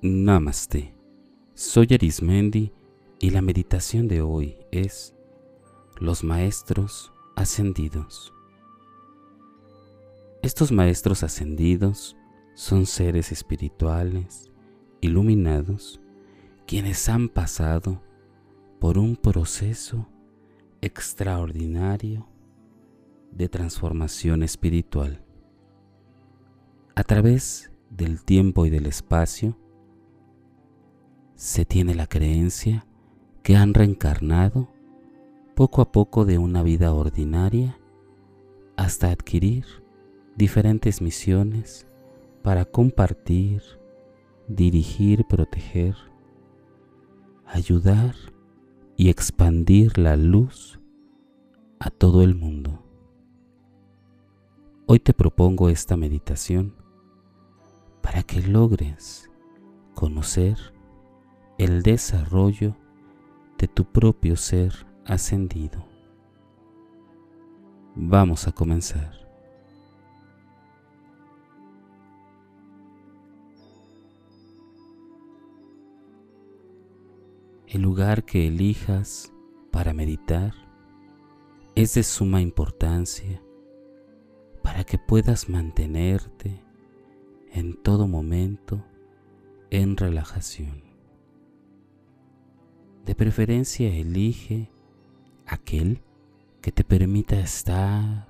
Namaste. Soy Arismendi y la meditación de hoy es los maestros ascendidos. Estos maestros ascendidos son seres espirituales, iluminados, quienes han pasado por un proceso extraordinario de transformación espiritual. A través del tiempo y del espacio, se tiene la creencia que han reencarnado poco a poco de una vida ordinaria hasta adquirir diferentes misiones para compartir, dirigir, proteger, ayudar y expandir la luz a todo el mundo. Hoy te propongo esta meditación para que logres conocer el desarrollo de tu propio ser ascendido. Vamos a comenzar. El lugar que elijas para meditar es de suma importancia para que puedas mantenerte en todo momento en relajación. De preferencia elige aquel que te permita estar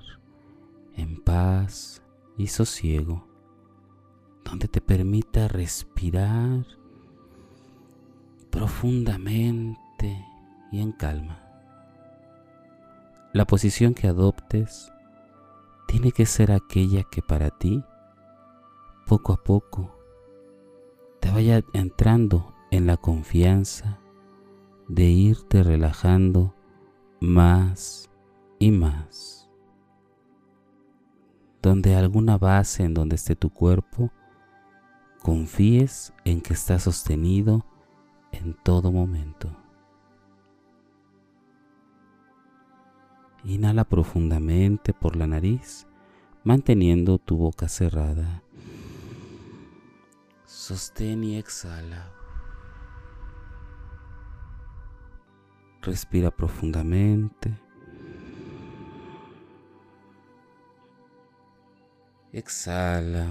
en paz y sosiego, donde te permita respirar profundamente y en calma. La posición que adoptes tiene que ser aquella que para ti, poco a poco, te vaya entrando en la confianza de irte relajando más y más. Donde alguna base en donde esté tu cuerpo, confíes en que está sostenido en todo momento. Inhala profundamente por la nariz, manteniendo tu boca cerrada. Sostén y exhala. Respira profundamente. Exhala.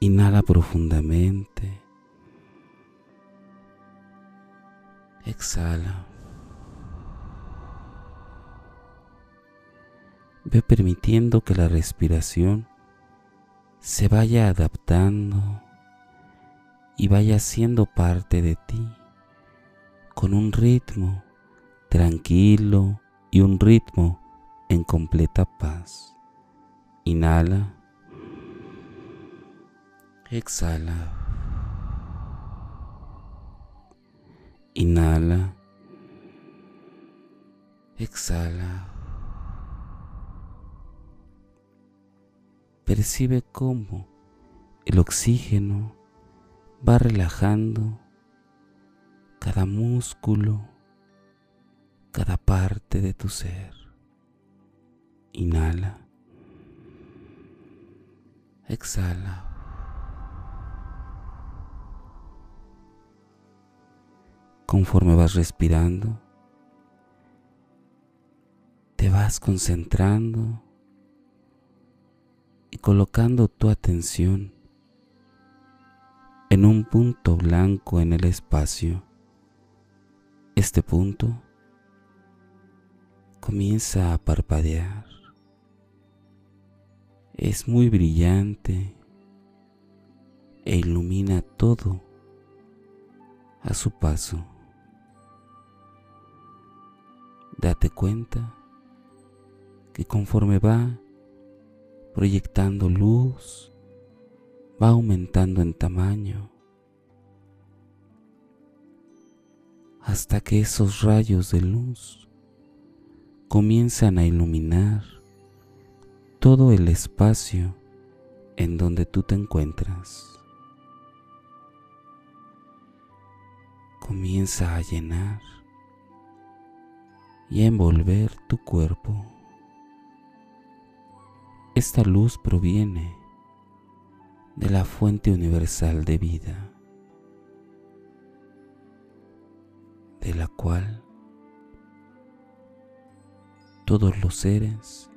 Inhala profundamente. Exhala. Ve permitiendo que la respiración se vaya adaptando y vaya siendo parte de ti con un ritmo tranquilo y un ritmo en completa paz. Inhala. Exhala. Inhala. Exhala. Percibe cómo el oxígeno va relajando cada músculo, cada parte de tu ser. Inhala. Exhala. Conforme vas respirando, te vas concentrando y colocando tu atención en un punto blanco en el espacio. Este punto comienza a parpadear. Es muy brillante e ilumina todo a su paso. Date cuenta que conforme va proyectando luz, va aumentando en tamaño hasta que esos rayos de luz comienzan a iluminar todo el espacio en donde tú te encuentras. Comienza a llenar y a envolver tu cuerpo. Esta luz proviene de la fuente universal de vida, de la cual todos los seres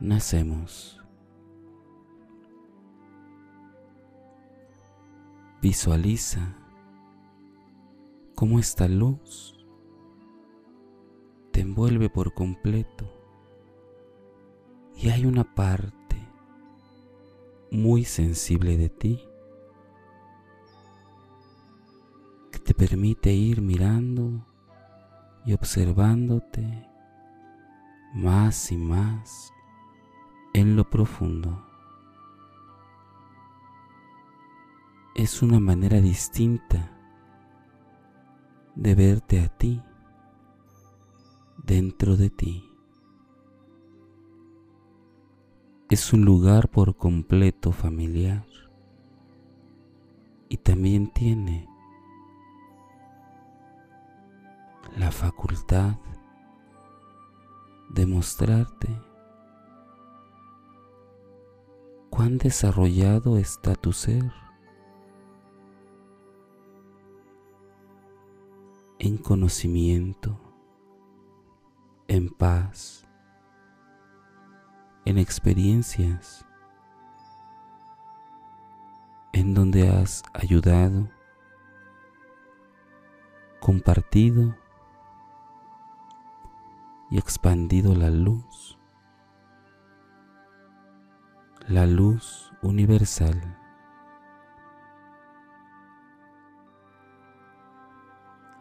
nacemos. Visualiza cómo esta luz te envuelve por completo y hay una parte muy sensible de ti que te permite ir mirando y observándote más y más en lo profundo. Es una manera distinta de verte a ti dentro de ti. Es un lugar por completo familiar y también tiene la facultad de mostrarte cuán desarrollado está tu ser en conocimiento en paz, en experiencias en donde has ayudado, compartido y expandido la luz, la luz universal.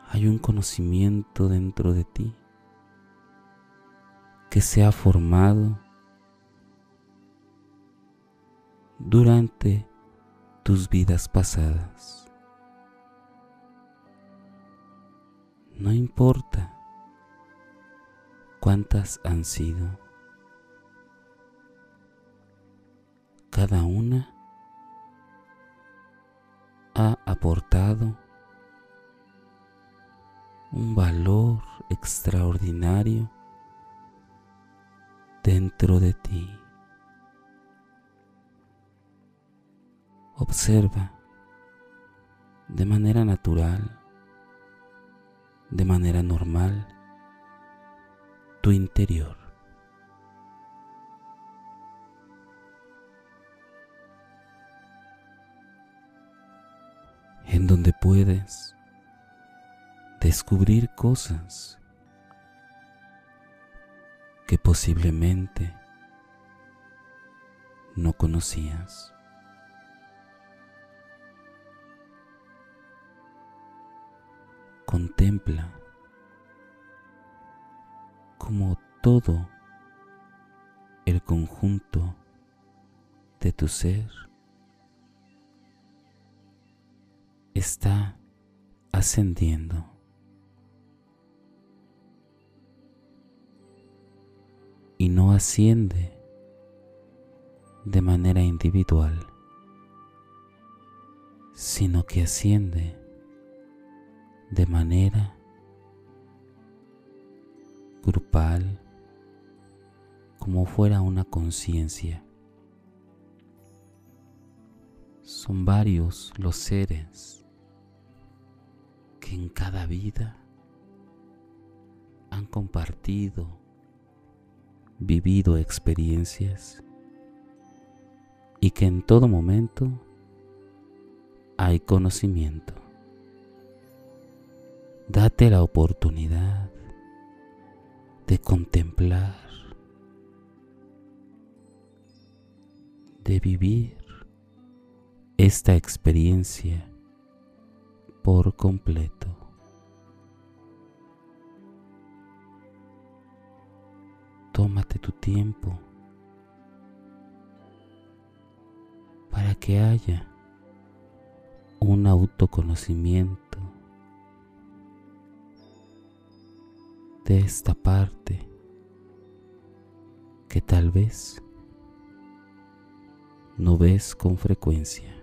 Hay un conocimiento dentro de ti que se ha formado durante tus vidas pasadas. No importa cuántas han sido. Cada una ha aportado un valor extraordinario dentro de ti. Observa de manera natural, de manera normal, tu interior. En donde puedes descubrir cosas que posiblemente no conocías. Contempla como todo el conjunto de tu ser está ascendiendo. y no asciende de manera individual, sino que asciende de manera grupal, como fuera una conciencia. Son varios los seres que en cada vida han compartido vivido experiencias y que en todo momento hay conocimiento. Date la oportunidad de contemplar, de vivir esta experiencia por completo. tómate tu tiempo para que haya un autoconocimiento de esta parte que tal vez no ves con frecuencia.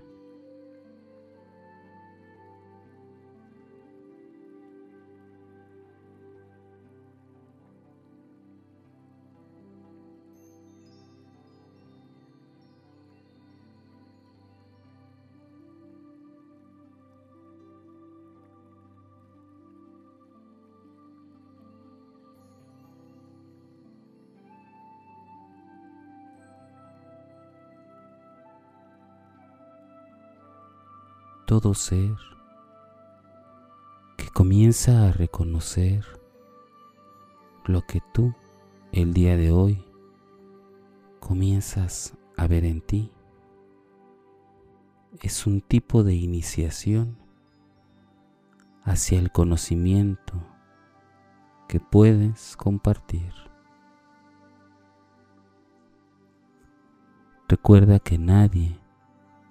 Todo ser que comienza a reconocer lo que tú el día de hoy comienzas a ver en ti. Es un tipo de iniciación hacia el conocimiento que puedes compartir. Recuerda que nadie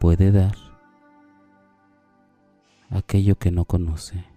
puede dar aquello que no conoce.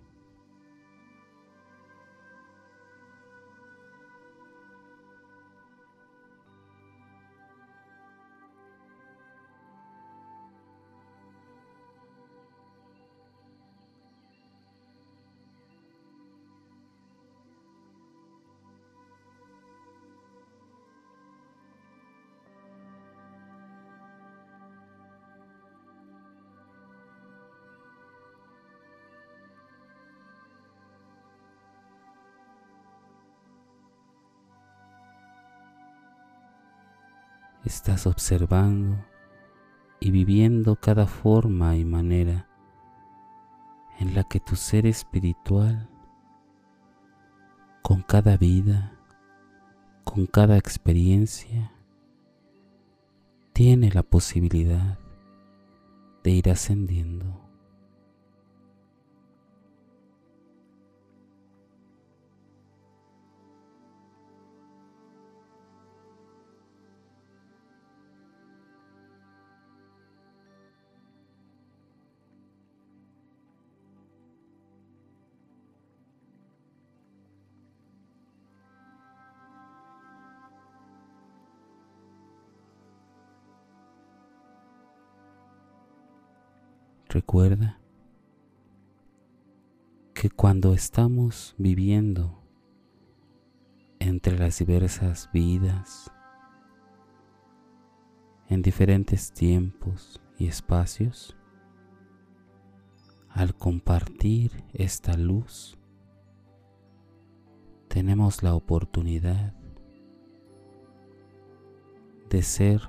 Estás observando y viviendo cada forma y manera en la que tu ser espiritual, con cada vida, con cada experiencia, tiene la posibilidad de ir ascendiendo. Recuerda que cuando estamos viviendo entre las diversas vidas, en diferentes tiempos y espacios, al compartir esta luz, tenemos la oportunidad de ser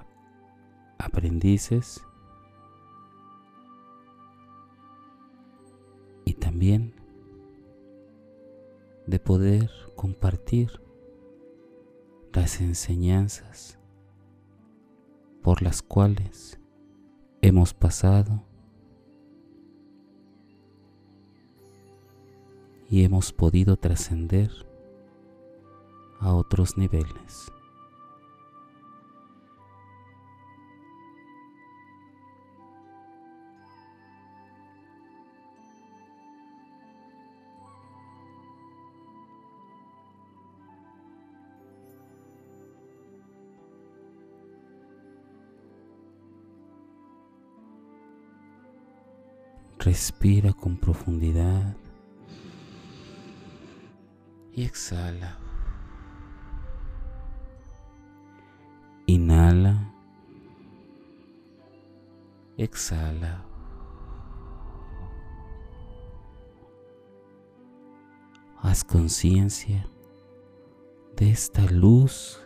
aprendices también de poder compartir las enseñanzas por las cuales hemos pasado y hemos podido trascender a otros niveles. Respira con profundidad y exhala. Inhala. Exhala. Haz conciencia de esta luz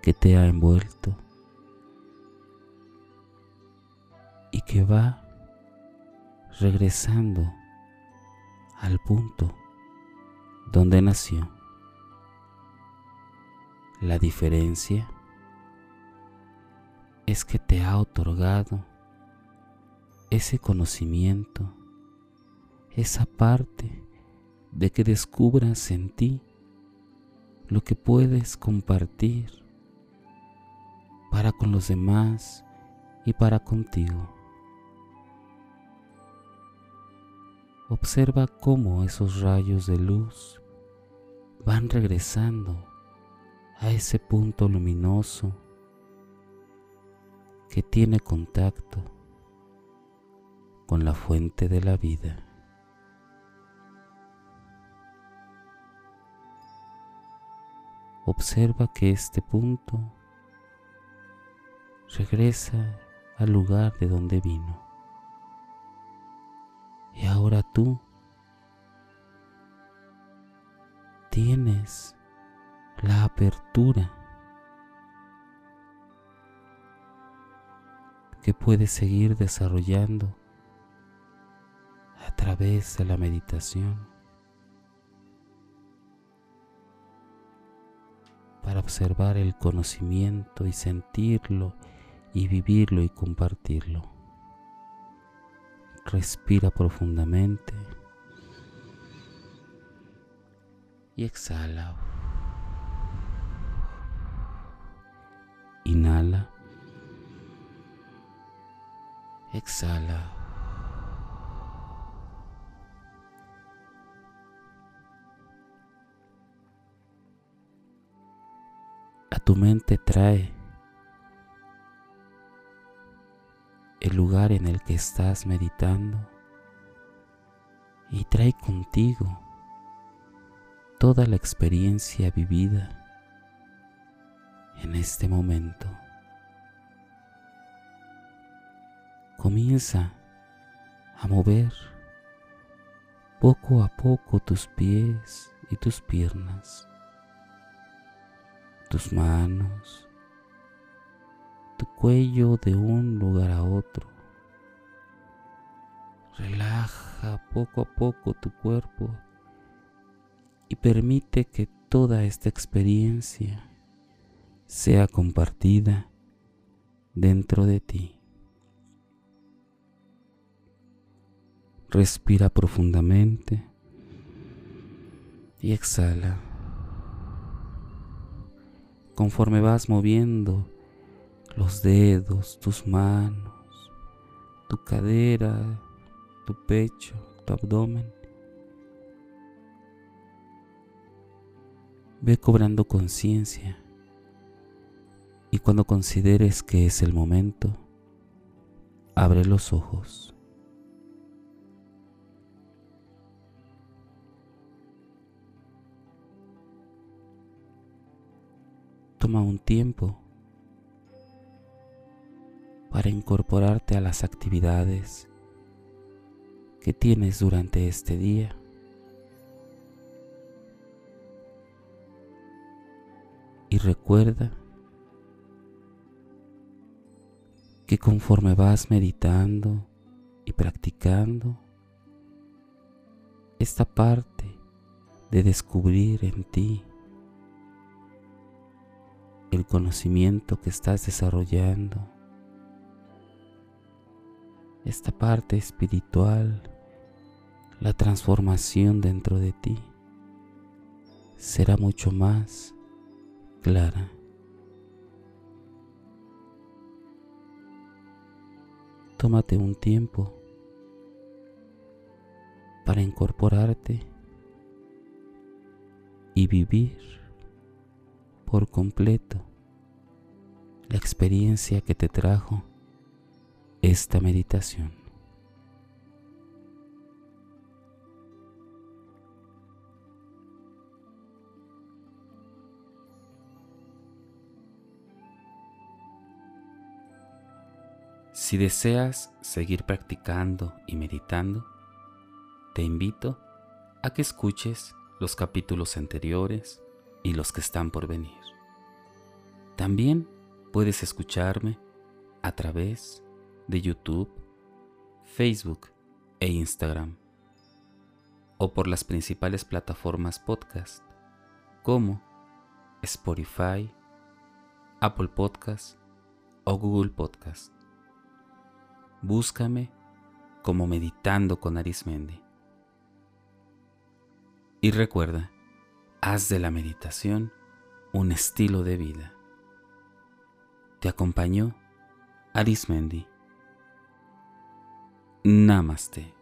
que te ha envuelto y que va regresando al punto donde nació. La diferencia es que te ha otorgado ese conocimiento, esa parte de que descubras en ti lo que puedes compartir para con los demás y para contigo. Observa cómo esos rayos de luz van regresando a ese punto luminoso que tiene contacto con la fuente de la vida. Observa que este punto regresa al lugar de donde vino. Y ahora tú tienes la apertura que puedes seguir desarrollando a través de la meditación para observar el conocimiento y sentirlo y vivirlo y compartirlo. Respira profundamente y exhala. Inhala. Exhala. A tu mente trae el lugar en el que estás meditando y trae contigo toda la experiencia vivida en este momento. Comienza a mover poco a poco tus pies y tus piernas, tus manos, tu cuello de un lugar a otro. Relaja poco a poco tu cuerpo y permite que toda esta experiencia sea compartida dentro de ti. Respira profundamente y exhala. Conforme vas moviendo los dedos, tus manos, tu cadera, tu pecho, tu abdomen, ve cobrando conciencia y cuando consideres que es el momento, abre los ojos. Toma un tiempo para incorporarte a las actividades que tienes durante este día. Y recuerda que conforme vas meditando y practicando esta parte de descubrir en ti el conocimiento que estás desarrollando, esta parte espiritual, la transformación dentro de ti, será mucho más clara. tómate un tiempo para incorporarte y vivir por completo la experiencia que te trajo esta meditación. Si deseas seguir practicando y meditando, te invito a que escuches los capítulos anteriores y los que están por venir. También puedes escucharme a través de YouTube, Facebook e Instagram, o por las principales plataformas podcast como Spotify, Apple Podcast o Google Podcast búscame como meditando con Arismendi. Y recuerda, haz de la meditación un estilo de vida. Te acompañó Arismendi. Namaste.